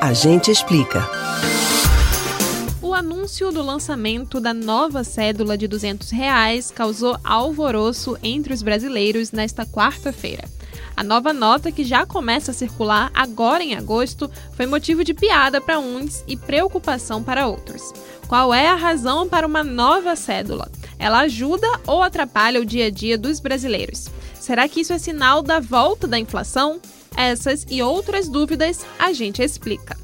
A gente explica. O anúncio do lançamento da nova cédula de 200 reais causou alvoroço entre os brasileiros nesta quarta-feira. A nova nota, que já começa a circular agora em agosto, foi motivo de piada para uns e preocupação para outros. Qual é a razão para uma nova cédula? Ela ajuda ou atrapalha o dia a dia dos brasileiros? Será que isso é sinal da volta da inflação? Essas e outras dúvidas a gente explica.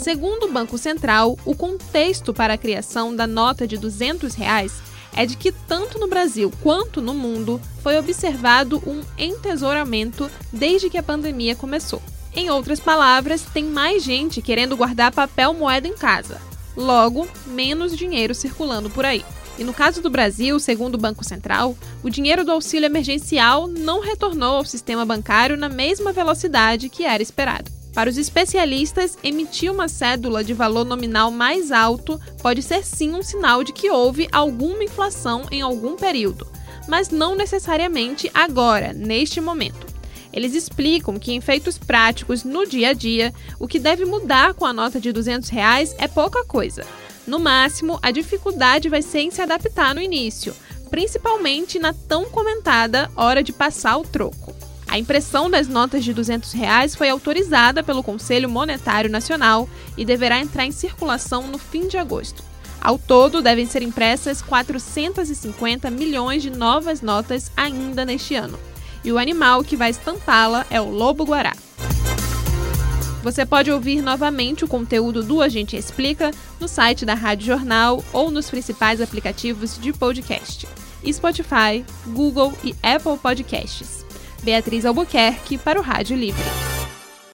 Segundo o Banco Central, o contexto para a criação da nota de 200 reais é de que tanto no Brasil quanto no mundo foi observado um entesouramento desde que a pandemia começou. Em outras palavras, tem mais gente querendo guardar papel moeda em casa. Logo, menos dinheiro circulando por aí. E no caso do Brasil, segundo o Banco Central, o dinheiro do auxílio emergencial não retornou ao sistema bancário na mesma velocidade que era esperado. Para os especialistas, emitir uma cédula de valor nominal mais alto pode ser sim um sinal de que houve alguma inflação em algum período, mas não necessariamente agora, neste momento. Eles explicam que em feitos práticos no dia a dia, o que deve mudar com a nota de 200 reais é pouca coisa. No máximo, a dificuldade vai ser em se adaptar no início, principalmente na tão comentada hora de passar o troco. A impressão das notas de 200 reais foi autorizada pelo Conselho Monetário Nacional e deverá entrar em circulação no fim de agosto. Ao todo, devem ser impressas 450 milhões de novas notas ainda neste ano. E o animal que vai estampá-la é o lobo-guará. Você pode ouvir novamente o conteúdo do A Gente Explica no site da Rádio Jornal ou nos principais aplicativos de podcast: Spotify, Google e Apple Podcasts. Beatriz Albuquerque para o Rádio Livre.